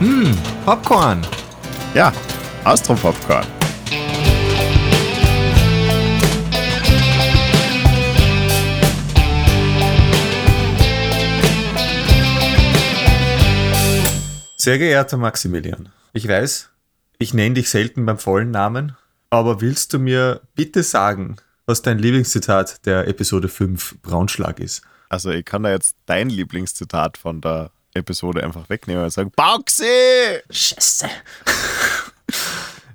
Hm, Popcorn. Ja, Austro-Popcorn. Sehr geehrter Maximilian, ich weiß, ich nenne dich selten beim vollen Namen, aber willst du mir bitte sagen, was dein Lieblingszitat der Episode 5 Braunschlag ist? Also ich kann da jetzt dein Lieblingszitat von der Episode einfach wegnehmen und sagen, Bauxi! Scheiße.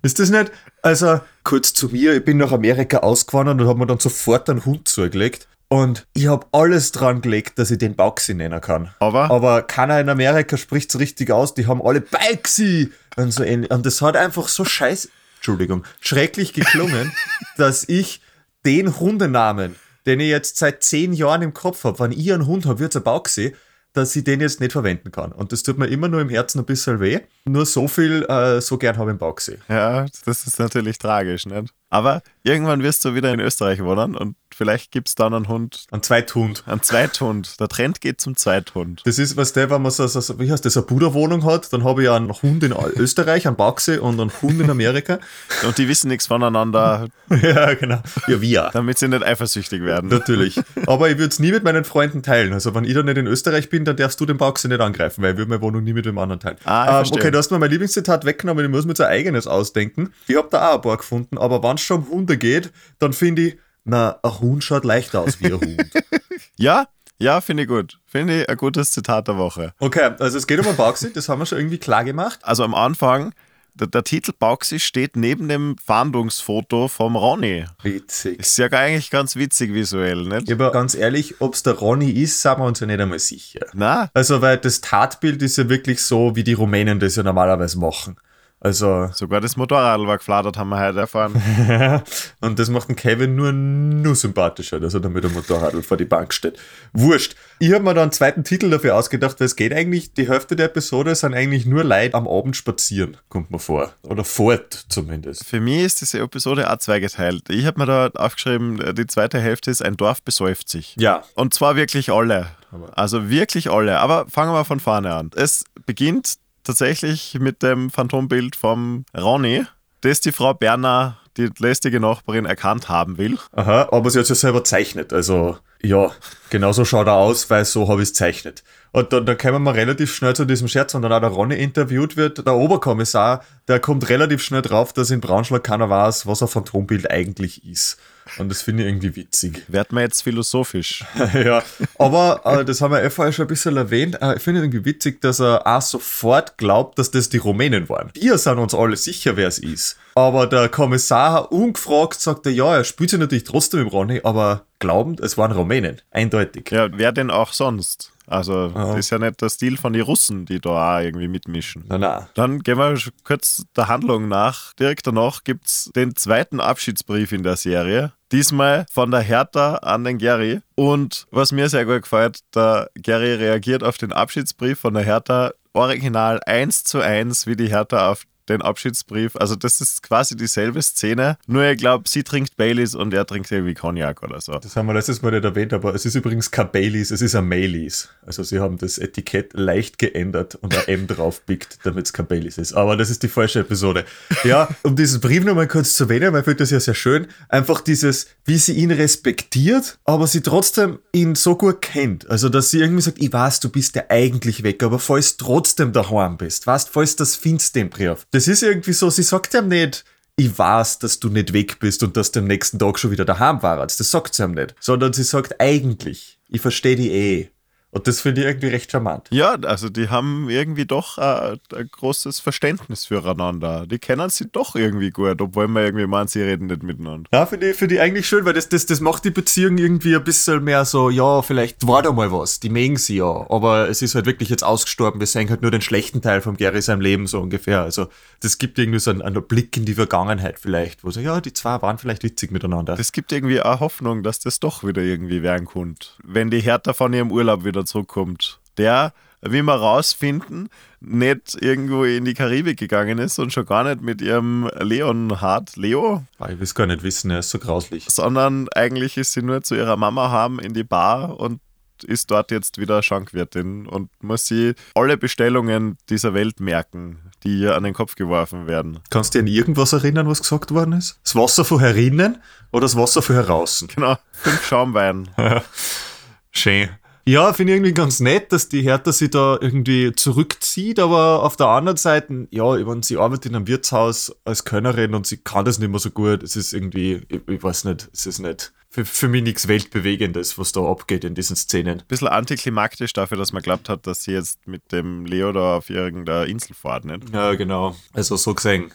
ist das nicht? Also, kurz zu mir, ich bin nach Amerika ausgewandert und habe mir dann sofort einen Hund zugelegt. Und ich habe alles dran gelegt, dass ich den Bauxi nennen kann. Aber? Aber keiner in Amerika spricht es richtig aus. Die haben alle Bauxi und so ähnlich. Und das hat einfach so scheiß, Entschuldigung, schrecklich geklungen, dass ich den Hundenamen, den ich jetzt seit zehn Jahren im Kopf habe, wenn ich einen Hund habe, wird es ein Bauxi, dass ich den jetzt nicht verwenden kann. Und das tut mir immer nur im Herzen ein bisschen weh. Nur so viel, äh, so gern habe ich im Bauxi. Ja, das ist natürlich tragisch, nicht? Aber irgendwann wirst du wieder in Österreich wohnen und vielleicht gibt es dann einen Hund. Ein Zweithund. Ein Zweithund. Der Trend geht zum Zweithund. Das ist, was der, wenn man so, so wie heißt das, eine Buddha-Wohnung hat, dann habe ich einen Hund in Österreich, einen Bauxi und einen Hund in Amerika. Und die wissen nichts voneinander. ja, genau. Ja, wir. Damit sie nicht eifersüchtig werden. Natürlich. Aber ich würde es nie mit meinen Freunden teilen. Also, wenn ich dann nicht in Österreich bin, dann darfst du den Bauxi nicht angreifen, weil ich würde meine Wohnung nie mit dem anderen teilen. Ah, ähm, okay, du hast mir mein Lieblingszitat weggenommen, ich muss mir so ein eigenes ausdenken. Ich habe da auch ein paar gefunden, aber wenn es schon um Hunde geht, dann finde ich, na, ein Hund schaut leichter aus wie ein Hund. ja, ja, finde ich gut. Finde ich ein gutes Zitat der Woche. Okay, also es geht um ein Bauxi, das haben wir schon irgendwie klar gemacht. Also am Anfang, der, der Titel Bauxi steht neben dem Fahndungsfoto vom Ronny. Witzig. Ist ja eigentlich ganz witzig visuell, nicht? Aber ganz ehrlich, ob es der Ronny ist, sind wir uns ja nicht einmal sicher. Na? Also, weil das Tatbild ist ja wirklich so, wie die Rumänen das ja normalerweise machen. Also. Sogar das Motorrad war gefladert, haben wir heute erfahren. und das macht den Kevin nur, nur sympathischer, dass er dann mit dem Motorrad vor die Bank steht. Wurscht. Ich habe mir da einen zweiten Titel dafür ausgedacht, weil es geht eigentlich, die Hälfte der Episode sind eigentlich nur Leute am Abend spazieren, kommt mir vor. Oder fort zumindest. Für mich ist diese Episode auch zweigeteilt. Ich habe mir da aufgeschrieben, die zweite Hälfte ist ein Dorf besäuft sich. Ja. Und zwar wirklich alle. Also wirklich alle. Aber fangen wir von vorne an. Es beginnt tatsächlich mit dem Phantombild vom Ronny, das die Frau Berner, die lästige Nachbarin, erkannt haben will. Aha, aber sie hat es ja selber zeichnet. Also, ja, genauso schaut er aus, weil so habe ich es zeichnet. Und dann, dann kommen wir relativ schnell zu diesem Scherz, und dann auch der Ronny interviewt wird. Der Oberkommissar, der kommt relativ schnell drauf, dass in Braunschlag keiner weiß, was ein Phantombild eigentlich ist. Und das finde ich irgendwie witzig. Werd man jetzt philosophisch. ja, aber äh, das haben wir eh vorher schon ein bisschen erwähnt. Äh, ich finde irgendwie witzig, dass er auch sofort glaubt, dass das die Rumänen waren. Wir sind uns alle sicher, wer es ist. Aber der Kommissar ungefragt sagt er, ja, er spielt sich natürlich trotzdem im Ronny, aber glaubend, es waren Rumänen. Eindeutig. Ja, wer denn auch sonst? Also, das ist ja nicht der Stil von den Russen, die da auch irgendwie mitmischen. Na, na. Dann gehen wir kurz der Handlung nach. Direkt danach gibt es den zweiten Abschiedsbrief in der Serie. Diesmal von der Hertha an den Gary. Und was mir sehr gut gefällt, der Gary reagiert auf den Abschiedsbrief von der Hertha original eins zu eins, wie die Hertha auf den Abschiedsbrief. Also das ist quasi dieselbe Szene, nur ich glaube, sie trinkt Baileys und er trinkt irgendwie Cognac oder so. Das haben wir letztes Mal nicht erwähnt, aber es ist übrigens kein Baileys, es ist ein Maileys. Also sie haben das Etikett leicht geändert und ein M draufpickt, damit es kein Baileys ist. Aber das ist die falsche Episode. Ja, um diesen Brief nochmal kurz zu erwähnen, weil ich finde das ja sehr schön. Einfach dieses, wie sie ihn respektiert, aber sie trotzdem ihn so gut kennt. Also, dass sie irgendwie sagt, ich weiß, du bist ja eigentlich weg, aber falls trotzdem daheim bist, weißt, falls das findest Brief. Das ist irgendwie so, sie sagt ihm nicht, ich weiß, dass du nicht weg bist und dass du am nächsten Tag schon wieder daheim warst. Das sagt sie ihm nicht. Sondern sie sagt eigentlich, ich verstehe die eh. Und das finde ich irgendwie recht charmant. Ja, also die haben irgendwie doch äh, ein großes Verständnis füreinander. Die kennen sie doch irgendwie gut, obwohl man irgendwie meint, sie reden nicht miteinander. Ja, finde ich, find ich eigentlich schön, weil das, das, das macht die Beziehung irgendwie ein bisschen mehr so, ja, vielleicht war da mal was, die mögen sie ja, aber es ist halt wirklich jetzt ausgestorben, wir sehen halt nur den schlechten Teil von Gary seinem Leben so ungefähr. Also das gibt irgendwie so einen, einen Blick in die Vergangenheit vielleicht, wo so, ja, die zwei waren vielleicht witzig miteinander. Das gibt irgendwie auch Hoffnung, dass das doch wieder irgendwie werden könnte. Wenn die Hertha von ihrem Urlaub wieder zurückkommt. Der, wie wir rausfinden, nicht irgendwo in die Karibik gegangen ist und schon gar nicht mit ihrem Leonhard, Leo? Ah, ich will es gar nicht wissen, er ist so grauslich. Sondern eigentlich ist sie nur zu ihrer Mama haben in die Bar und ist dort jetzt wieder Schankwirtin und muss sie alle Bestellungen dieser Welt merken, die ihr an den Kopf geworfen werden. Kannst du dir an irgendwas erinnern, was gesagt worden ist? Das Wasser von herinnen oder das Wasser von heraußen? Genau, fünf Schaumwein. Schön. Ja, finde ich irgendwie ganz nett, dass die Hertha sich da irgendwie zurückzieht, aber auf der anderen Seite, ja, ich meine, sie arbeitet in einem Wirtshaus als Kölnerin und sie kann das nicht mehr so gut. Es ist irgendwie, ich, ich weiß nicht, es ist nicht für, für mich nichts Weltbewegendes, was da abgeht in diesen Szenen. Bisschen antiklimaktisch dafür, dass man glaubt hat, dass sie jetzt mit dem Leo da auf irgendeiner Insel fährt, nicht? Ja, genau. Also so gesehen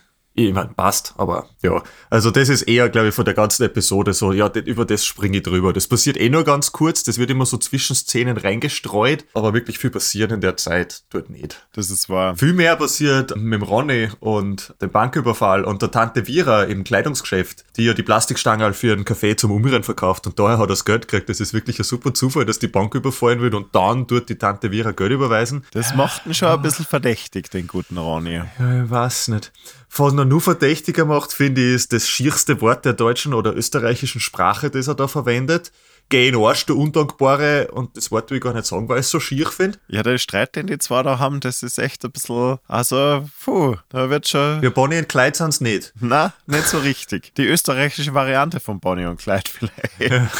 ich meine, passt, aber ja. Also das ist eher, glaube ich, von der ganzen Episode so, ja, über das springe ich drüber. Das passiert eh nur ganz kurz, das wird immer so zwischen Szenen reingestreut, aber wirklich viel passiert in der Zeit dort nicht. Das ist wahr. Viel mehr passiert mit dem Ronny und dem Banküberfall und der Tante Vira im Kleidungsgeschäft, die ja die Plastikstange für einen Kaffee zum Umrühren verkauft und daher hat er das Geld gekriegt. Das ist wirklich ein super Zufall, dass die Bank überfallen wird und dann dort die Tante Vira Geld überweisen. Das macht ihn schon ein bisschen verdächtig, den guten Ronny. Ja, ich weiß nicht. Was noch nur verdächtiger macht, finde ich, ist das schierste Wort der deutschen oder österreichischen Sprache, das er da verwendet. Geh in Arsch, du Undankbare. Und das Wort will ich gar nicht sagen, weil ich es so schier finde. Ja, der Streit, den die zwei da haben, das ist echt ein bisschen, also, puh, da wird schon... Ja, Bonnie und Clyde sind es nicht. Na, nicht so richtig. Die österreichische Variante von Bonnie und Clyde vielleicht. Ja.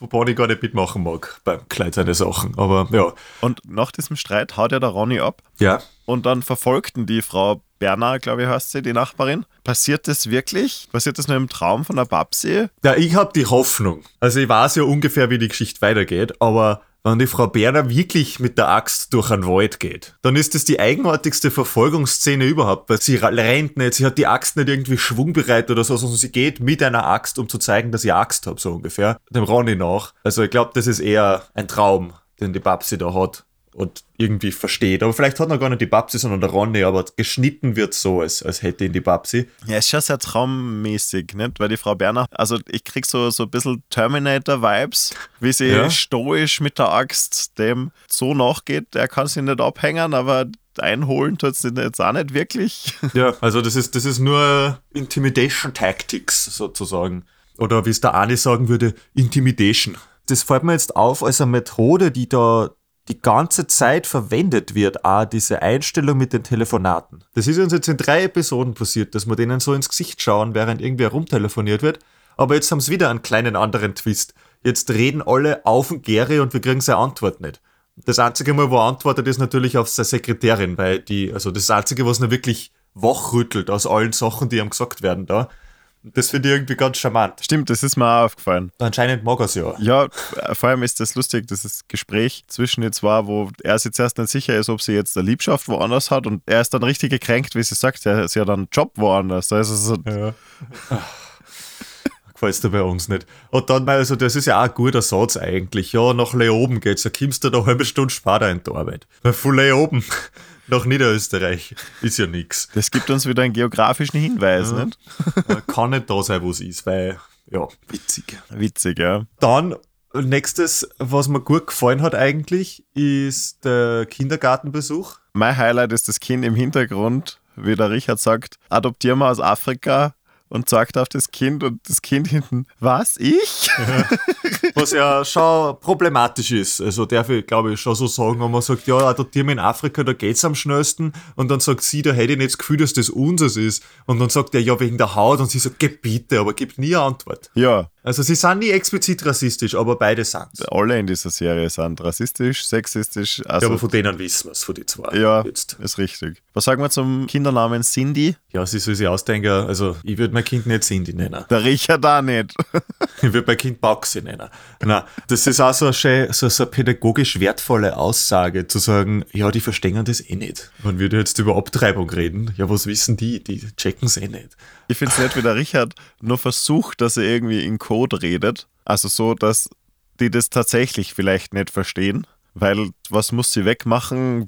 Wo Bonnie gar nicht mitmachen mag beim Kleid seine Sachen, aber ja. Und nach diesem Streit haut ja der Ronny ab. Ja. Und dann verfolgten die Frau Berna, glaube ich, heißt sie, die Nachbarin. Passiert das wirklich? Passiert das nur im Traum von der Babsi? Ja, ich habe die Hoffnung. Also ich weiß ja ungefähr, wie die Geschichte weitergeht, aber wenn die Frau Berner wirklich mit der Axt durch einen Wald geht, dann ist das die eigenartigste Verfolgungsszene überhaupt, weil sie rennt nicht, sie hat die Axt nicht irgendwie schwungbereit oder so, sondern sie geht mit einer Axt, um zu zeigen, dass ich Axt habe, so ungefähr, dem Ronny nach. Also ich glaube, das ist eher ein Traum, den die Babsi da hat und irgendwie versteht. Aber vielleicht hat er gar nicht die Babsi, sondern der Ronny, aber geschnitten wird so, als, als hätte ihn die Babsi. Ja, ist schon sehr traummäßig, nicht? Weil die Frau Berner, also ich krieg so, so ein bisschen Terminator-Vibes, wie sie ja. stoisch mit der Axt dem so nachgeht. Er kann sie nicht abhängen, aber einholen tut es jetzt auch nicht wirklich. Ja, also das ist, das ist nur Intimidation Tactics sozusagen. Oder wie es der Ani sagen würde, Intimidation. Das fällt mir jetzt auf als eine Methode, die da die ganze Zeit verwendet wird, auch diese Einstellung mit den Telefonaten. Das ist uns jetzt in drei Episoden passiert, dass wir denen so ins Gesicht schauen, während irgendwer rumtelefoniert wird. Aber jetzt haben sie wieder einen kleinen anderen Twist. Jetzt reden alle auf den Gary und wir kriegen seine Antwort nicht. Das einzige Mal, wo er antwortet, ist natürlich auf seine Sekretärin, weil die, also das einzige, was er wirklich wachrüttelt aus allen Sachen, die ihm gesagt werden da, das finde ich irgendwie ganz charmant. Stimmt, das ist mir auch aufgefallen. Anscheinend mag er es ja. Ja, vor allem ist das lustig, das Gespräch zwischen den zwei, wo er sich zuerst nicht sicher ist, ob sie jetzt eine Liebschaft woanders hat und er ist dann richtig gekränkt, wie sie sagt, er ist ja dann einen Job woanders. Also so ja. Gefällt dir bei uns nicht. Und dann, also das ist ja auch ein guter Satz eigentlich. Ja, nach Leoben geht's. Da kommst du eine halbe Stunde später in die Arbeit. Von Leoben nach Niederösterreich ist ja nichts. Das gibt uns wieder einen geografischen Hinweis, ja. nicht? Kann nicht da sein, wo es ist, weil, ja, witzig. Witzig, ja. Dann, nächstes, was mir gut gefallen hat eigentlich, ist der Kindergartenbesuch. Mein Highlight ist das Kind im Hintergrund, wie der Richard sagt, adoptieren wir aus Afrika und zeigt auf das Kind und das Kind hinten, was, ich? Ja. Was ja schon problematisch ist. Also darf ich, glaube ich, schon so sagen, wenn man sagt, ja, adoptieren wir in Afrika, da geht's am schnellsten und dann sagt sie, da hätte ich nicht das Gefühl, dass das unseres ist. Und dann sagt er, ja, wegen der Haut und sie sagt, geh bitte, aber gibt nie eine Antwort. Ja. Also sie sind nie explizit rassistisch, aber beide sind Alle in dieser Serie sind rassistisch, sexistisch. Also ja, aber von denen wissen wir es, von den zwei. Ja, jetzt. ist richtig. Was sagen wir zum Kindernamen Cindy? Ja, sie soll sich ausdenken, also ich würde mein Kind nicht Cindy nennen. Der Richard auch nicht. ich würde mein Kind Baxi nennen. Nein, das ist auch so eine, schön, so, so eine pädagogisch wertvolle Aussage, zu sagen, ja, die verstehen das eh nicht. Man würde jetzt über Abtreibung reden, ja, was wissen die? Die checken es eh nicht. Ich finde es nett, wie der Richard nur versucht, dass er irgendwie in Code redet. Also so, dass die das tatsächlich vielleicht nicht verstehen. Weil was muss sie wegmachen?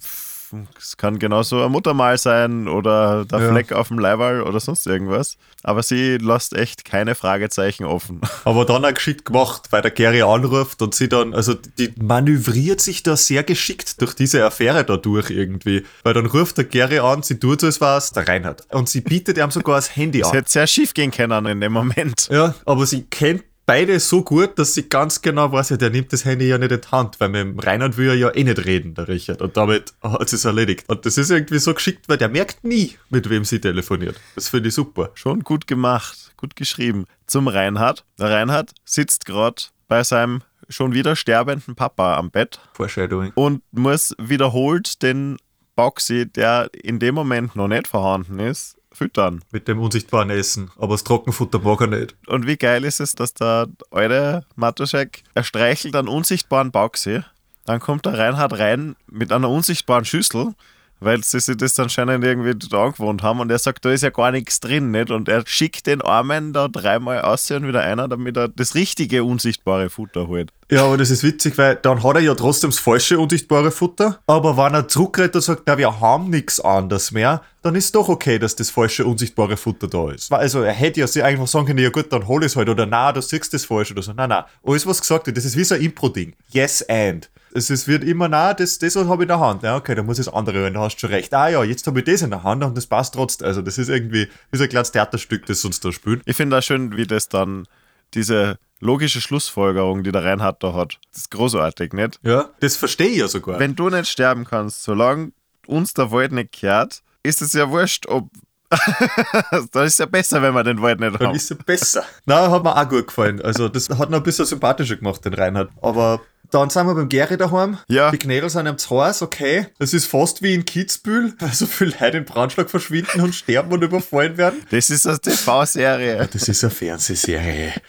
Es kann genauso ein Muttermal sein oder der ja. Fleck auf dem Leiberl oder sonst irgendwas. Aber sie lässt echt keine Fragezeichen offen. Aber dann auch geschickt gemacht, weil der Gary anruft und sie dann, also die manövriert sich da sehr geschickt durch diese Affäre dadurch irgendwie. Weil dann ruft der Gary an, sie tut so, es der Reinhard. Und sie bietet ihm sogar das Handy an. Es hätte sehr schief gehen können in dem Moment. Ja, aber sie kennt beide so gut, dass sie ganz genau weiß, ja, der nimmt das Handy ja nicht in die Hand, weil mit dem Reinhard will er ja eh nicht reden, der Richard. Und damit hat es erledigt. Und das ist irgendwie so geschickt, weil der merkt nie, mit wem sie telefoniert. Das finde ich super. Schon gut gemacht, gut geschrieben. Zum Reinhard. Der Reinhard sitzt gerade bei seinem schon wieder sterbenden Papa am Bett Foreshadowing. und muss wiederholt den Boxy, der in dem Moment noch nicht vorhanden ist, füttern. Mit dem unsichtbaren Essen. Aber das Trockenfutter mag er nicht. Und wie geil ist es, dass der alte Matuschek, er streichelt einen unsichtbaren Boxy, dann kommt der Reinhard rein mit einer unsichtbaren Schüssel, weil sie sich das anscheinend irgendwie angewohnt haben und er sagt, da ist ja gar nichts drin, nicht? Und er schickt den Armen da dreimal aus und wieder einer, damit er das richtige unsichtbare Futter holt. Ja, aber das ist witzig, weil dann hat er ja trotzdem das falsche unsichtbare Futter. Aber wenn er zurückredet und sagt, na, wir haben nichts anderes mehr, dann ist doch okay, dass das falsche unsichtbare Futter da ist. Also er hätte ja sich einfach sagen können, ja gut, dann hol es halt oder na, du siehst das falsch oder so. Nein, nein, alles was gesagt wird, das ist wie so ein Impro-Ding. Yes and. Es ist, wird immer, na, das, das habe ich in der Hand. Ja, okay, dann muss ich das andere holen, da hast du schon recht. Ah ja, jetzt habe ich das in der Hand und das passt trotzdem. Also das ist irgendwie wie so ein kleines Theaterstück, das uns da spielt. Ich finde auch schön, wie das dann, diese logische Schlussfolgerung, die der Reinhard da hat, das ist großartig, nicht? Ja, das verstehe ich ja sogar. Wenn du nicht sterben kannst, solange uns der Wald nicht kehrt, ist es ja wurscht, ob. dann ist es ja besser, wenn wir den Wald nicht Dann haben. ist er besser. Na, hat mir auch gut gefallen. Also, das hat noch ein bisschen sympathischer gemacht, den Reinhard. Aber dann sind wir beim Gary daheim. Ja. Die Knädel sind am Haus, okay. Es ist fast wie in Kitzbühel, weil so viele Leute in Braunschlag verschwinden und sterben und überfallen werden. Das ist eine TV-Serie. Das ist eine Fernsehserie.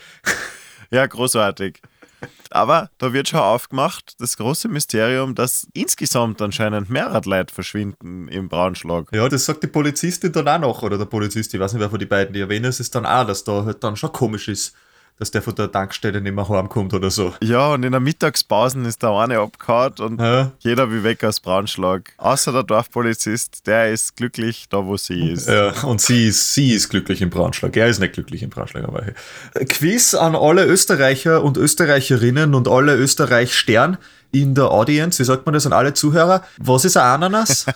Ja, großartig. Aber da wird schon aufgemacht, das große Mysterium, dass insgesamt anscheinend mehrere Leute verschwinden im Braunschlag. Ja, das sagt die Polizistin dann auch noch, oder der Polizist, ich weiß nicht, wer von die beiden die erwähnen, es ist dann auch, dass da halt dann schon komisch ist, dass der von der Tankstelle nicht mehr heimkommt oder so. Ja, und in der Mittagspause ist der eine abgehauen und Ja. jeder will weg aus Braunschlag. Außer der Dorfpolizist, der ist glücklich da, wo sie ist. Ja, und sie ist, sie ist glücklich im Braunschlag. Er ist nicht glücklich im Braunschlag. Aber hey. Quiz an alle Österreicher und Österreicherinnen und alle Österreich-Stern in der Audience. Wie sagt man das an alle Zuhörer? Was ist ein Ananas?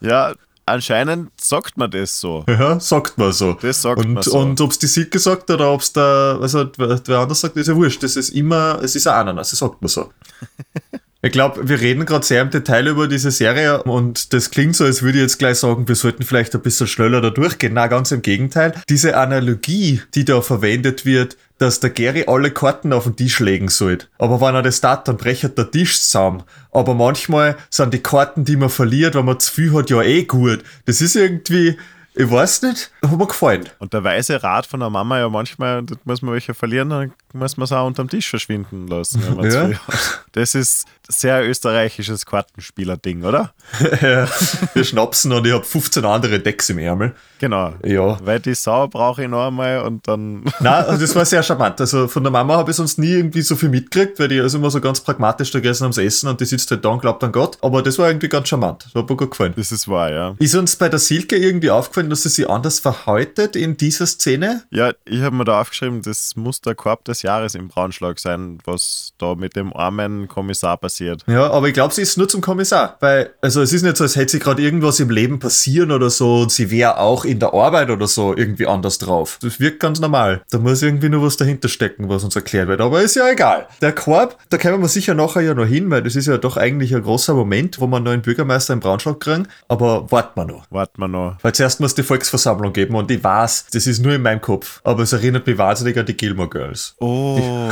Ja, anscheinend sagt man das so. ja, sagt man so. Das sagt und, man so. Und ob es die Silke sagt oder ob es der, also wer wer anders sagt, ist ja wurscht. Das ist immer, es ist ein Ananas, das sagt man so. Ich glaube, wir reden gerade sehr im Detail über diese Serie und das klingt so, als würde ich jetzt gleich sagen, wir sollten vielleicht ein bisschen schneller da durchgehen. Na, ganz im Gegenteil. Diese Analogie, die da verwendet wird, dass der Gary alle Karten auf den Tisch legen sollte. Aber wenn er das tat, dann brechert der Tisch zusammen. Aber manchmal sind die Karten, die man verliert, wenn man zu viel hat, ja eh gut. Das ist irgendwie, ich weiß nicht, hat mir gefallen. Und der weise Rat von der Mama ja manchmal, da muss man welche verlieren, dann muss man es auch unterm Tisch verschwinden lassen. Wenn man Ja. Das ist sehr österreichisches Kartenspieler-Ding, oder? wir schnapsen und ich habe 15 andere Decks im Ärmel. Genau. Ja. Weil die Sau brauche ich noch einmal und dann. Na, also das war sehr charmant. Also von der Mama habe ich sonst nie irgendwie so viel mitgekriegt, weil die ist immer so ganz pragmatisch da gegessen ams Essen und die sitzt halt da und glaubt an Gott. Aber das war irgendwie ganz charmant. Das hat mir gut gefallen. Das ist wahr, ja. Ist uns bei der Silke irgendwie aufgefallen, dass sie sich anders verhäutet in dieser Szene? Ja, ich habe mir da aufgeschrieben, das muss der Korb des Jahres im Braunschlag sein, was da mit dem armen Kommissar passiert. Ja, aber ich glaube, sie ist nur zum Kommissar. Weil, also es ist nicht so, als hätte sie gerade irgendwas im Leben passieren oder so und sie wäre auch in der Arbeit oder so irgendwie anders drauf. Das wirkt ganz normal. Da muss irgendwie nur was dahinter stecken, was uns erklärt wird. Aber ist ja egal. Der Korb, da kommen wir sicher nachher ja noch hin, weil das ist ja doch eigentlich ein großer Moment, wo wir einen neuen Bürgermeister im Braunschlag kriegen. Aber warten wir noch. Warten wir noch. Weil zuerst muss die Volksversammlung geben und ich weiß, das ist nur in meinem Kopf. Aber es erinnert mich wahnsinnig an die Gilmore Girls. Oh.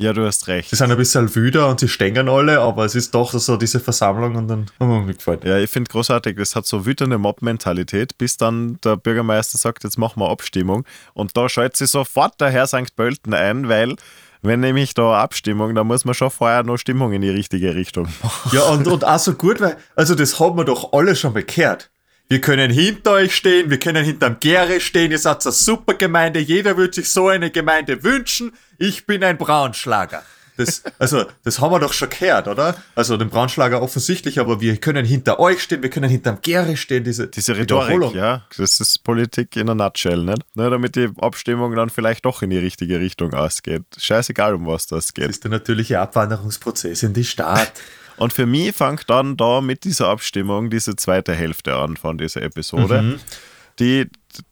Ja, du hast recht. Sie sind ein bisschen wüder und sie stängern alle, aber es ist doch so diese Versammlung und dann haben wir mir gefallen. Ja, ich finde großartig, das hat so wütende Mob-Mentalität, bis dann der Bürgermeister sagt, jetzt machen wir Abstimmung. Und da schaltet sich sofort der Herr St. Pölten ein, weil, wenn nämlich da Abstimmung, dann muss man schon vorher noch Stimmung in die richtige Richtung machen. Ja, und, und auch so gut, weil, also das haben wir doch alle schon gehört. Wir können hinter euch stehen, wir können hinterm Gere stehen, ihr seid eine super Gemeinde, jeder würde sich so eine Gemeinde wünschen. Ich bin ein Braunschlager. Das, also, das haben wir doch schon gehört, oder? Also, den Braunschlager offensichtlich, aber wir können hinter euch stehen, wir können hinterm Gere stehen, diese, Diese Rhetorik, ja, das ist Politik in a nutshell, nicht? Ne, damit die Abstimmung dann vielleicht doch in die richtige Richtung ausgeht. Scheißegal, um was das Das geht. ist der natürliche Abwanderungsprozess in die Stadt. Und für mich fängt dann da mit dieser Abstimmung diese zweite Hälfte an von dieser Episode. Die,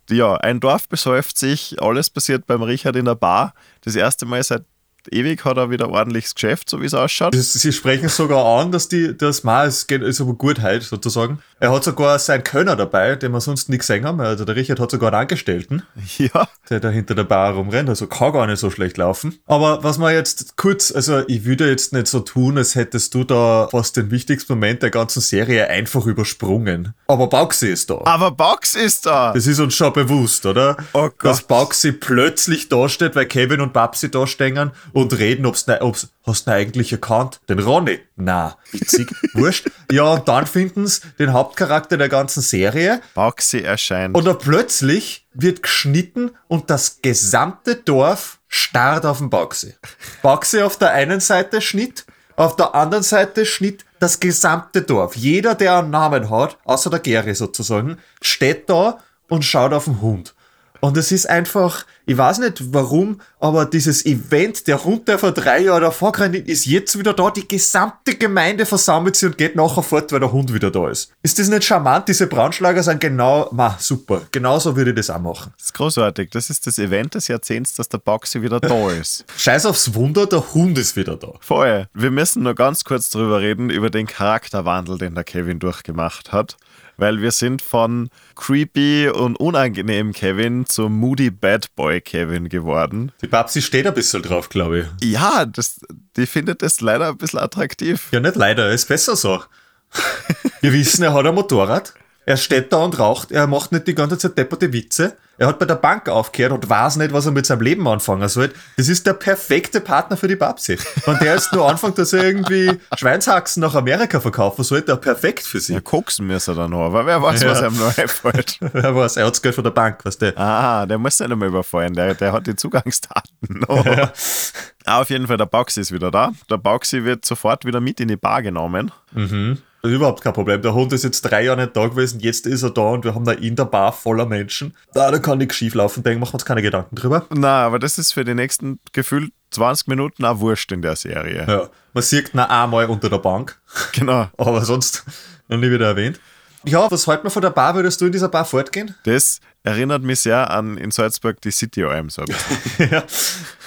die, ja, ein Dorf besäuft sich, alles passiert beim Richard in der Bar. Das erste Mal seit ewig hat er wieder ordentliches Geschäft, so wie es ausschaut. Sie sprechen sogar an, dass die, das mal, es geht, ist aber gut heute sozusagen. Er hat sogar seinen Könner dabei, den wir sonst nicht gesehen haben. Also der Richard hat sogar einen Angestellten, Ja. der da hinter der Bar rumrennt. Also kann gar nicht so schlecht laufen. Aber was man jetzt kurz, also ich würde jetzt nicht so tun, als hättest du da fast den wichtigsten Moment der ganzen Serie einfach übersprungen. Aber Bauxi ist da. Aber Box ist da. Das ist uns schon bewusst, oder? Oh Gott. Dass Bauxi plötzlich da steht, weil Kevin und Babsi da stehen und reden, ob's, ne, ob's hast du ihn eigentlich erkannt? Den Ronny? Na, witzig, wurscht. Ja, und dann finden's den Hauptcharakter der ganzen Serie Boxy erscheint. und dann plötzlich wird geschnitten und das gesamte Dorf starrt auf den Bauxi. Bauxi auf der einen Seite Schnitt, auf der anderen Seite Schnitt das gesamte Dorf. Jeder, der einen Namen hat, außer der Gary sozusagen, steht da und schaut auf den Hund. Und es ist einfach, ich weiß nicht warum, aber dieses Event, der Hund, der vor drei Jahren davor gerannt ist, ist jetzt wieder da. Die gesamte Gemeinde versammelt sich und geht nachher fort, weil der Hund wieder da ist. Ist das nicht charmant? Diese Braunschlager sind genau, ma, super. Genauso würde ich das auch machen. das ist großartig. Das ist das Event des Jahrzehnts, dass der Boxy wieder da ist. Scheiß aufs Wunder, der Hund ist wieder da. Voll. Wir müssen nur ganz kurz drüber reden, über den Charakterwandel, den der Kevin durchgemacht hat. Weil wir sind von creepy und unangenehm Kevin zum moody Bad Boy Kevin geworden. Die Babsi steht ein bisschen drauf, glaube ich. Ja, das, die findet das leider ein bisschen attraktiv. Ja, nicht leider, ist besser so. Wir wissen, er hat ein Motorrad. Er steht da und raucht. Er macht nicht die ganze Zeit depperte Witze. Er hat bei der Bank aufgehört und weiß nicht, was er mit seinem Leben anfangen soll. Das ist der perfekte Partner für die Babsi. Wenn der jetzt nur anfängt, dass er irgendwie Schweinshaxen nach Amerika verkaufen soll, der perfekt für sie. Ja, koksen müssen wir dann noch, aber wer weiß, was Ja. ihm noch einfällt. Er weiß, er hat das Geld von der Bank, weißt du. Ah, der muss nicht einmal überfallen, der, der hat die Zugangsdaten noch. Ah, Auf jeden Fall, der Boxy ist wieder da. Der Boxy wird sofort wieder mit in die Bar genommen. Das ist überhaupt kein Problem. Der Hund ist jetzt drei Jahre nicht da gewesen, jetzt ist er da und wir haben da in der Bar voller Menschen. Da, da kann nichts schief laufen, denken machen wir uns keine Gedanken drüber. Na, aber das ist für die nächsten gefühlt 20 Minuten auch wurscht in der Serie. Ja. Man sieht ihn einmal unter der Bank, Genau. aber sonst noch nie wieder erwähnt. Ja, was halten wir von der Bar? Würdest du in dieser Bar fortgehen? Das erinnert mich sehr an in Salzburg die City Alm so ja.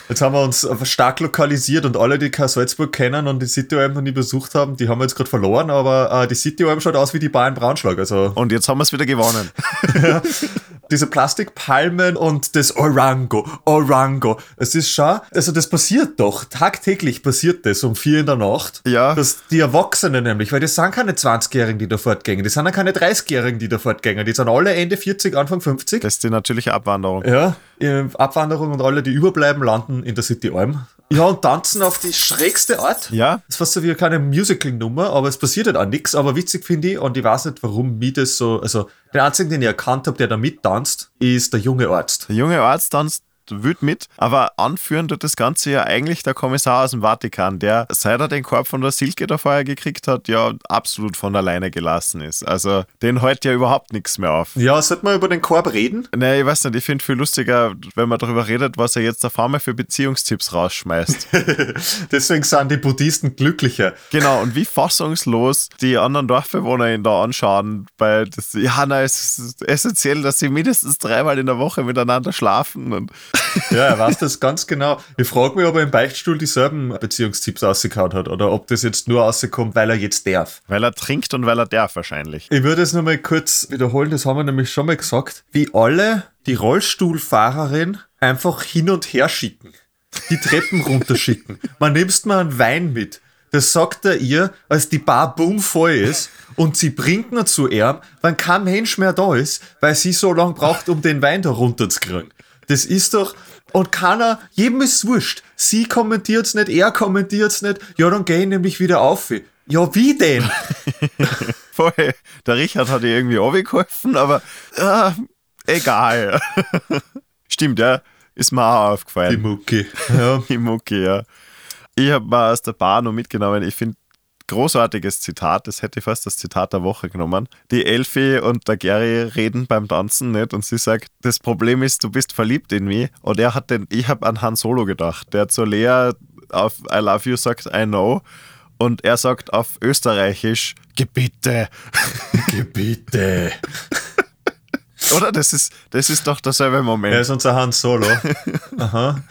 Jetzt haben wir uns stark lokalisiert und alle, die kein Salzburg kennen und die City Alm noch nie besucht haben, die haben wir jetzt gerade verloren, aber äh, die City Alm schaut aus wie die Bar in Braunschlag. Also Und jetzt haben wir es wieder gewonnen. diese Plastikpalmen und das Orango, Orango. Es ist schon, also das passiert doch, tagtäglich passiert das um vier in der Nacht. Ja. Dass die Erwachsenen nämlich, weil das sind keine 20-Jährigen, die da fortgängen, die sind ja keine 30-Jährigen, die da fortgängen, die sind alle Ende 40, Anfang 50. Das ist die natürliche Abwanderung. Ja, äh, Abwanderung und alle, die überbleiben, landen in der City Alm. Ja, und tanzen auf die schrägste Art. Ja, Das ist fast so wie keine Musical-Nummer, aber es passiert halt auch nichts. Aber witzig finde ich, und ich weiß nicht, warum mich das so. Also, der einzige, den ich erkannt habe, der da mittanzt, ist der junge Arzt. der junge Arzt tanzt wild mit, aber anführen tut das Ganze ja eigentlich der Kommissar aus dem Vatikan, der seit er den Korb von der Silke da vorher gekriegt hat, ja absolut von alleine gelassen ist. Also den hält ja überhaupt nichts mehr auf. Ja, sollte man über den Korb reden? Nee, ich weiß nicht, ich finde viel lustiger, wenn man darüber redet, was er jetzt auf einmal für Beziehungstipps rausschmeißt. Deswegen sind die Buddhisten glücklicher. genau, und wie fassungslos die anderen Dorfbewohner ihn da anschauen, bei das, ja, na, es ist essentiell, dass sie mindestens dreimal in der Woche miteinander schlafen und Ja, er weiß das ganz genau. Ich frage mich, ob er im Beichtstuhl dieselben Beziehungstipps ausgekaut hat oder ob das jetzt nur rauskommt, weil er jetzt darf. weil er trinkt und weil er darf wahrscheinlich. Ich würde es nochmal kurz wiederholen, das haben wir nämlich schon mal gesagt, wie alle die Rollstuhlfahrerin einfach hin und her schicken. Die Treppen runterschicken. Man nimmst mal einen Wein mit. Das sagt er ihr, als die Bar boom voll ist und sie bringt ihn zu ihm, wenn kein Mensch mehr da ist, weil sie so lange braucht, um den Wein da runterzukriegen. Das ist doch, und keiner, jedem ist wurscht. Sie kommentiert's nicht, er kommentiert's nicht. Ja, dann geh ich nämlich wieder auf. Ja, wie denn? Voll. Der Richard hat ihr irgendwie geholfen, aber ah, egal. Stimmt, ja. Ist mir auch Die aufgefallen. Mucki. Ja. Die Mucki, ja. Ich habe mal aus der Bar noch mitgenommen. Ich finde, großartiges Zitat, das hätte ich fast das Zitat der Woche genommen. Die Elfie und der Gary reden beim Tanzen nicht und sie sagt, das Problem ist, du bist verliebt in mich. Und er hat den, ich habe an Han Solo gedacht, der zur Lea auf I love you sagt I know. Und er sagt auf Österreichisch, Gebitte. Gebiete. Oder? Das ist, das ist doch derselbe Moment. Er ist unser Han Solo. Aha.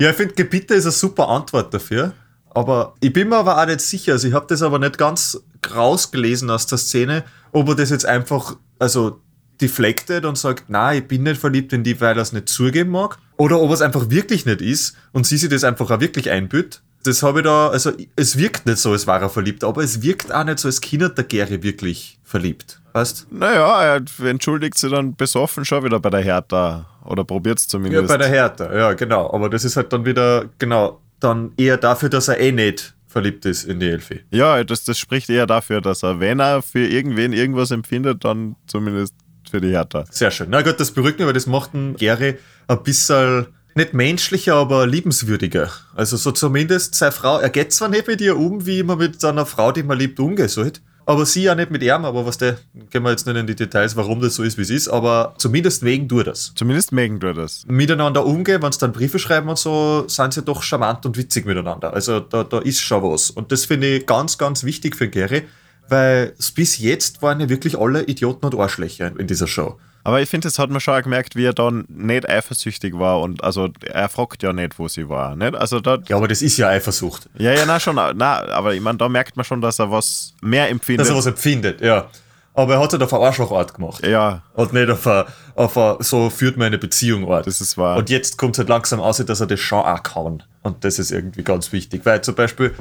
Ja, ich finde, Gebiete ist eine super Antwort dafür. Aber ich bin mir aber auch nicht sicher. Also ich habe das aber nicht ganz rausgelesen aus der Szene, ob er das jetzt einfach, also deflected und sagt, na, ich bin nicht verliebt in die, weil er es nicht zugeben mag. Oder ob er es einfach wirklich nicht ist und sie sich das einfach auch wirklich einbüht. Das habe ich da, also es wirkt nicht so, als war er verliebt, aber es wirkt auch nicht so, als Kinder der Gary wirklich verliebt. Weißt? Naja, er entschuldigt sich dann besoffen schon wieder bei der Hertha. Oder probiert es zumindest. Ja, bei der Hertha, ja, genau. Aber das ist halt dann wieder, genau, dann eher dafür, dass er eh nicht verliebt ist in die Elfi. Ja, das, das spricht eher dafür, dass er, wenn er für irgendwen irgendwas empfindet, dann zumindest für die Hertha. Sehr schön. Na gut, das beruhigt mich, weil das macht den Gary ein bisschen nicht menschlicher, aber liebenswürdiger. Also so zumindest seine Frau, er geht zwar nicht mit ihr um, wie man mit einer Frau, die man liebt, umgehen sollte, aber sie ja nicht mit ihm, aber was der, gehen wir jetzt nicht in die Details, warum das so ist, wie es ist, aber zumindest wegen du das. Zumindest wegen du das. Miteinander umgehen, wenn sie dann Briefe schreiben und so, sind sie doch charmant und witzig miteinander. Also da, da ist schon was. Und das finde ich ganz, ganz wichtig für Gary, weil bis jetzt waren ja wirklich alle Idioten und Arschlöcher in dieser Show. Aber ich finde, das hat man schon auch gemerkt, wie er dann nicht eifersüchtig war und also er fragt ja nicht, wo sie war. Nicht? Also da, ja, aber das ist ja Eifersucht. Ja, ja, na schon, na, aber ich meine, da merkt man schon, dass er was mehr empfindet. Dass er was empfindet, ja. Aber er hat es halt auf eine Arschlochart gemacht. Ja. Und nicht auf eine, auf eine so führt meine Beziehung Art. Das ist wahr. Und jetzt kommt es halt langsam aus, dass er das schon auch kann. Und das ist irgendwie ganz wichtig. Weil zum Beispiel,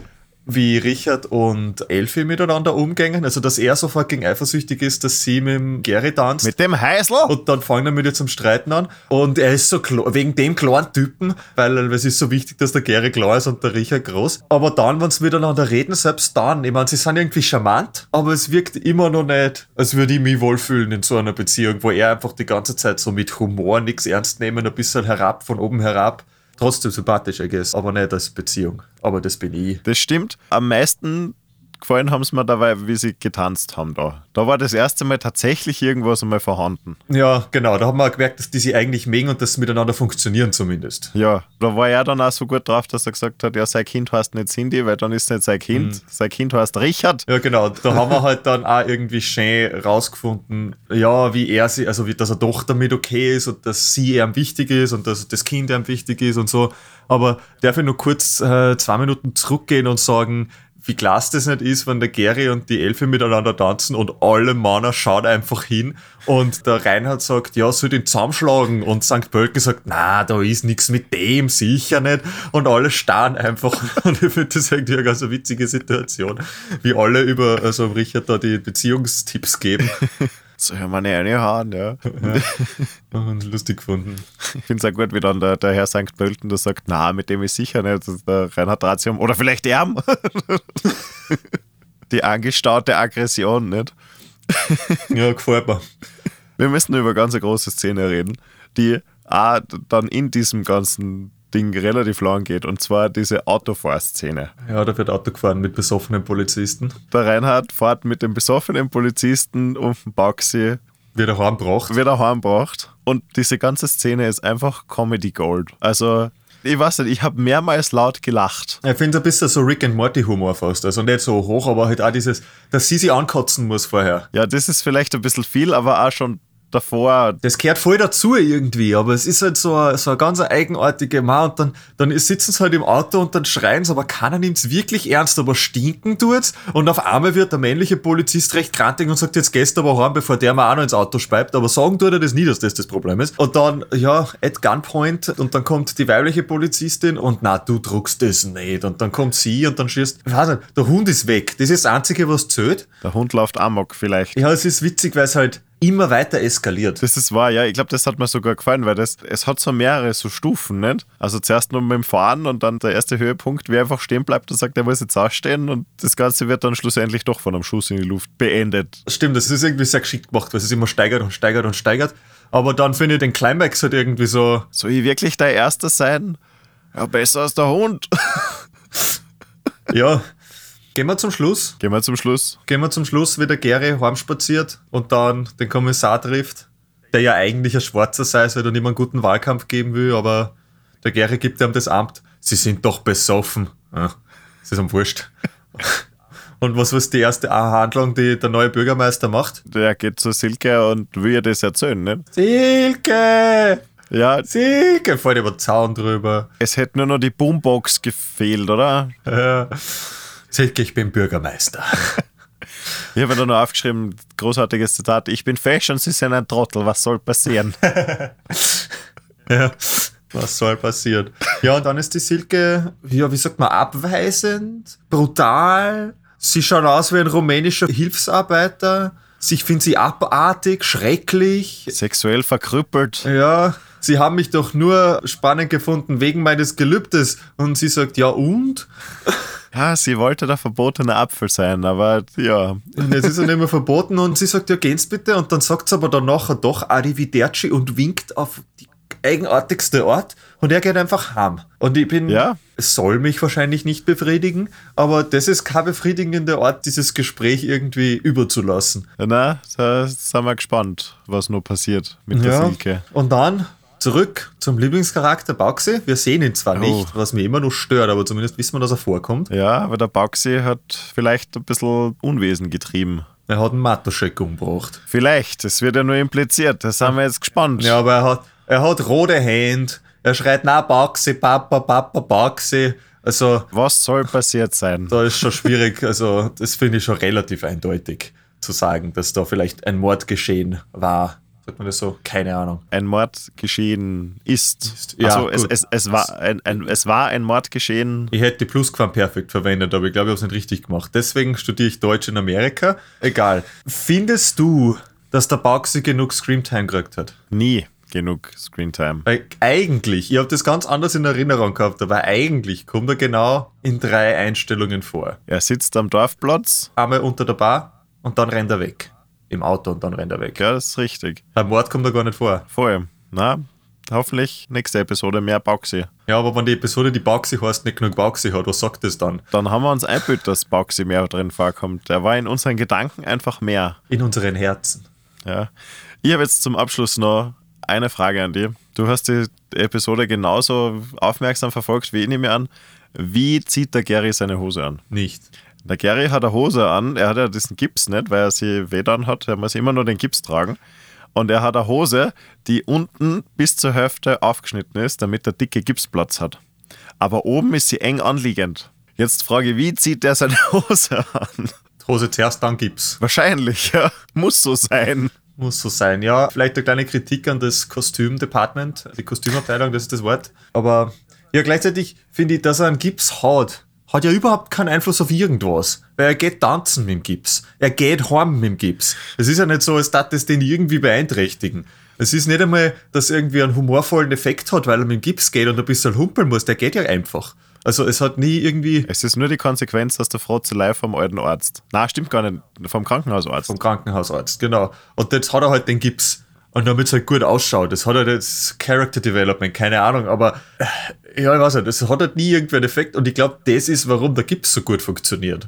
wie Richard und Elfie miteinander umgängen. Also, dass er so fucking eifersüchtig ist, dass sie mit dem Gary tanzt. Mit dem Heißel? Und dann fangen wir mit ihr zum Streiten an. Und er ist so wegen dem klaren Typen, weil es ist so wichtig, dass der Gary klar ist und der Richard groß. Aber dann, wenn sie miteinander reden, selbst dann, ich meine, sie sind irgendwie charmant, aber es wirkt immer noch nicht, als würde ich mich wohlfühlen in so einer Beziehung, wo er einfach die ganze Zeit so mit Humor nichts ernst nehmen, ein bisschen herab, von oben herab trotzdem sympathisch, I guess, aber nicht als Beziehung. Aber das bin ich. Das stimmt. Am meisten gefallen haben sie mir dabei, wie sie getanzt haben da. Da war das erste Mal tatsächlich irgendwas einmal vorhanden. Ja, genau. Da haben wir auch gemerkt, dass die sich eigentlich mögen und dass sie miteinander funktionieren zumindest. Ja, da war er dann auch so gut drauf, dass er gesagt hat, ja, sein Kind heißt nicht Cindy, weil dann ist es nicht sein Kind. Mhm. Sein Kind heißt Richard. Ja, genau. Da haben wir halt dann auch irgendwie schön rausgefunden, ja, wie er sie, also wie, dass er doch damit okay ist und dass sie ihm wichtig ist und dass das Kind ihm wichtig ist und so. Aber darf ich nur kurz äh, zwei Minuten zurückgehen und sagen, wie klasse das nicht ist, wenn der Gary und die Elfe miteinander tanzen und alle Männer schauen einfach hin und der Reinhard sagt, ja, soll den zusammenschlagen und St. Pölken sagt, na, da ist nichts mit dem, sicher nicht und alle starren einfach und ich finde das irgendwie eine ganz witzige Situation, wie alle über also Richard da die Beziehungstipps geben. So ja meine eine Haaren, ja. ja. Lustig gefunden. Ich finde es auch gut, wie dann der, der Herr St. Pölten da sagt, na, mit dem ist sicher nicht, das ist der Reinhard Ratium. Oder vielleicht Erm. Die angestaute Aggression, nicht? ja, gefällt mir. Wir müssen über eine ganz große Szene reden, die auch dann in diesem ganzen Ding relativ lang geht. Und zwar diese Autofahrszene. Ja, da wird Auto gefahren mit besoffenen Polizisten. Der Reinhard fährt mit dem besoffenen Polizisten um den Baxi. Wird er heimgebracht. Wird er heimgebracht. Und diese ganze Szene ist einfach Comedy Gold. Also, ich weiß nicht, ich habe mehrmals laut gelacht. Ich finde es ein bisschen so Rick and Morty Humor fast. Also nicht so hoch, aber halt auch dieses, dass sie sich ankotzen muss vorher. Ja, das ist vielleicht ein bisschen viel, aber auch schon davor. Das gehört voll dazu irgendwie, aber es ist halt so eine, so eine ganz eigenartige Mann und dann, dann sitzen sie halt im Auto und dann schreien sie, aber keiner nimmt es wirklich ernst, aber stinken tut's und auf einmal wird der männliche Polizist recht krantig und sagt, jetzt gehst du aber heim, bevor der mal auch noch ins Auto speibt, aber sagen tut er das nie, dass das das Problem ist. Und dann, ja, at Gunpoint und dann kommt die weibliche Polizistin und na, du druckst das nicht und dann kommt sie und dann schießt, weiß nicht, der Hund ist weg, das ist das Einzige, was zählt. Der Hund läuft amok vielleicht. Ja, es ist witzig, weil es halt immer weiter eskaliert. Das ist wahr, ja. Ich glaube, das hat mir sogar gefallen, weil das, es hat so mehrere so Stufen, nicht? Also zuerst nur mit dem Fahren und dann der erste Höhepunkt, wer einfach stehen bleibt und sagt, er muss jetzt ausstehen und das Ganze wird dann schlussendlich doch von einem Schuss in die Luft beendet. Stimmt, das ist irgendwie sehr geschickt gemacht, weil es immer steigert und steigert und steigert. Aber dann finde ich den Climax halt irgendwie so. Soll ich wirklich der Erste sein? Ja, besser als der Hund. ja, Gehen wir zum Schluss. Gehen wir zum Schluss. Gehen wir zum Schluss, wie der Gary heimspaziert und dann den Kommissar trifft, der ja eigentlich ein Schwarzer sei, weil er nicht einen guten Wahlkampf geben will, aber der Gary gibt ihm das Amt. Sie sind doch besoffen. Ja, das ist am Wurscht. Und was ist die erste Handlung, die der neue Bürgermeister macht? Der geht zu Silke und will ihr das erzählen, ne? Silke! Ja, Silke! Fällt über den Zaun drüber. es hätte nur noch die Boombox gefehlt, oder? Ja. Silke, ich bin Bürgermeister. Ich habe da noch aufgeschrieben, großartiges Zitat, ich bin fesch und Sie sind ein Trottel, was soll passieren? Ja. Was soll passieren? Ja, und dann ist die Silke, ja, wie sagt man, abweisend, brutal. Sie schauen aus wie ein rumänischer Hilfsarbeiter. Ich finde sie abartig, schrecklich. Sexuell verkrüppelt. Ja, sie haben mich doch nur spannend gefunden wegen meines Gelübdes. Und sie sagt, ja und? Ja, sie wollte der verbotene Apfel sein, aber ja. Jetzt ist er nicht mehr verboten und sie sagt, ja, geht's bitte. Und dann sagt sie aber dann nachher doch Arrivederci und winkt auf die eigenartigste Art und er geht einfach heim. Und ich bin, Ja. es soll mich wahrscheinlich nicht befriedigen, aber das ist kein befriedigender Ort, dieses Gespräch irgendwie überzulassen. Na, da sind wir gespannt, was noch passiert mit der Silke. Und dann zurück zum Lieblingscharakter Bauxi. Wir sehen ihn zwar Oh. nicht, was mir immer noch stört, aber zumindest wissen wir, dass er vorkommt. Ja, aber der Bauxi hat vielleicht ein bisschen Unwesen getrieben. Er hat einen Matoschek umgebracht. Vielleicht, das wird ja nur impliziert, da sind wir jetzt gespannt. Ja, aber er hat, er hat rote Hände. Er schreit, na, Bauxi, Papa, Papa, Bauxi. Also, Was soll passiert sein? da ist schon schwierig. Also, das finde ich schon relativ eindeutig zu sagen, dass da vielleicht ein Mord geschehen war. Sagt man das so? Keine Ahnung. Ein Mord geschehen ist. Ja, also es, es, es, war ein, ein, es war ein Mord geschehen. Ich hätte die Plusquamperfekt verwendet, aber ich glaube, ich habe es nicht richtig gemacht. Deswegen studiere ich Deutsch in Amerika. Egal. Findest du, dass der Bauxi genug Screamtime gekriegt hat? Nie genug Screentime. Weil eigentlich, ich habe das ganz anders in Erinnerung gehabt, aber eigentlich kommt er genau in drei Einstellungen vor. Er sitzt am Dorfplatz. Einmal unter der Bar und dann rennt er weg. Im Auto und dann rennt er weg. Ja, das ist richtig. Beim Mord kommt er gar nicht vor. Voll. Na, hoffentlich nächste Episode mehr Bauxi. Ja, aber wenn die Episode, die Bauxi heißt, nicht genug Bauxi hat, was sagt das dann? Dann haben wir uns einbildet, dass Bauxi mehr drin vorkommt. Der war in unseren Gedanken einfach mehr. In unseren Herzen. Ja. Ich habe jetzt zum Abschluss noch eine Frage an dich. Du hast die Episode genauso aufmerksam verfolgt wie ich nehme an. Wie zieht der Gary seine Hose an? Nicht. Der Gary hat eine Hose an, er hat ja diesen Gips nicht, weil er sie dann hat, er muss immer nur den Gips tragen. Und er hat eine Hose, die unten bis zur Hälfte aufgeschnitten ist, damit der dicke Gips Platz hat. Aber oben ist sie eng anliegend. Jetzt frage ich, wie zieht der seine Hose an? Hose zuerst, dann Gips. Wahrscheinlich, ja. Muss so sein. Muss so sein, ja. Vielleicht eine kleine Kritik an das Kostümdepartment, die Kostümabteilung, das ist das Wort. Aber ja, gleichzeitig finde ich, dass er einen Gips hat, hat ja überhaupt keinen Einfluss auf irgendwas. Weil er geht tanzen mit dem Gips. Er geht heim mit dem Gips. Es ist ja nicht so, als dass das den irgendwie beeinträchtigen. Es ist nicht einmal, dass er irgendwie einen humorvollen Effekt hat, weil er mit dem Gips geht und ein bisschen humpeln muss. Der geht ja einfach. Also es hat nie irgendwie Es ist nur die Konsequenz aus der Frotzelei vom alten Arzt. Na, stimmt gar nicht. Vom Krankenhausarzt. vom Krankenhausarzt, genau. Und jetzt hat er halt den Gips. Und damit es halt gut ausschaut. Das hat halt jetzt Character Development, keine Ahnung, aber äh, ja, ich weiß nicht, das hat halt nie irgendwer einen Effekt und ich glaube, das ist, warum der Gips so gut funktioniert.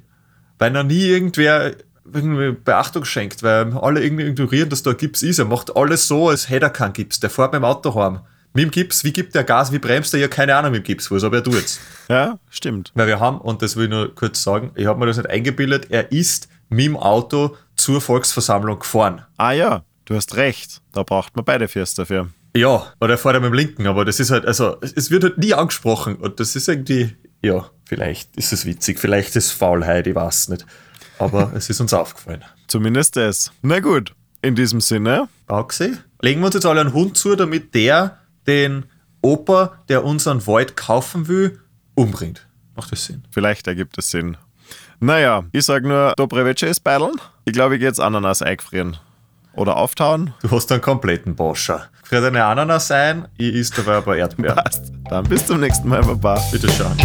Weil noch nie irgendwer irgendwie Beachtung schenkt, weil alle irgendwie ignorieren, dass da Gips ist. Er macht alles so, als hätte er keinen Gips. Der fährt mit dem Auto heim. Mit dem Gips, wie gibt der Gas, wie bremst er? Ja, keine Ahnung mit dem Gips, was, aber er tut's. Ja, stimmt. Weil wir haben, und das will ich nur kurz sagen, ich habe mir das nicht eingebildet, er ist mit dem Auto zur Volksversammlung gefahren. Ah ja, du hast recht. Da braucht man beide Fürs dafür. Ja, oder er er mit dem Linken, aber das ist halt, also, es- wird halt nie angesprochen und das ist irgendwie, ja, vielleicht ist es witzig, vielleicht ist es Faulheit, ich weiß nicht. Aber es ist uns aufgefallen. Zumindest das. Na gut, in diesem Sinne, Bauxi? Legen wir uns jetzt alle einen Hund zu, damit der den Opa, der unseren Wald kaufen will, umbringt. Macht das Sinn? vielleicht ergibt es Sinn. Naja, ich sag nur, Dobre Večer ist beideln. Ich glaube, ich gehe jetzt Ananas eingefrieren. Oder auftauen. Du hast einen kompletten Boscher. Friert eine Ananas ein, ich isst dabei ein paar Erdbeeren. Passt. Dann bis zum nächsten Mal, Baba. Bitte schauen.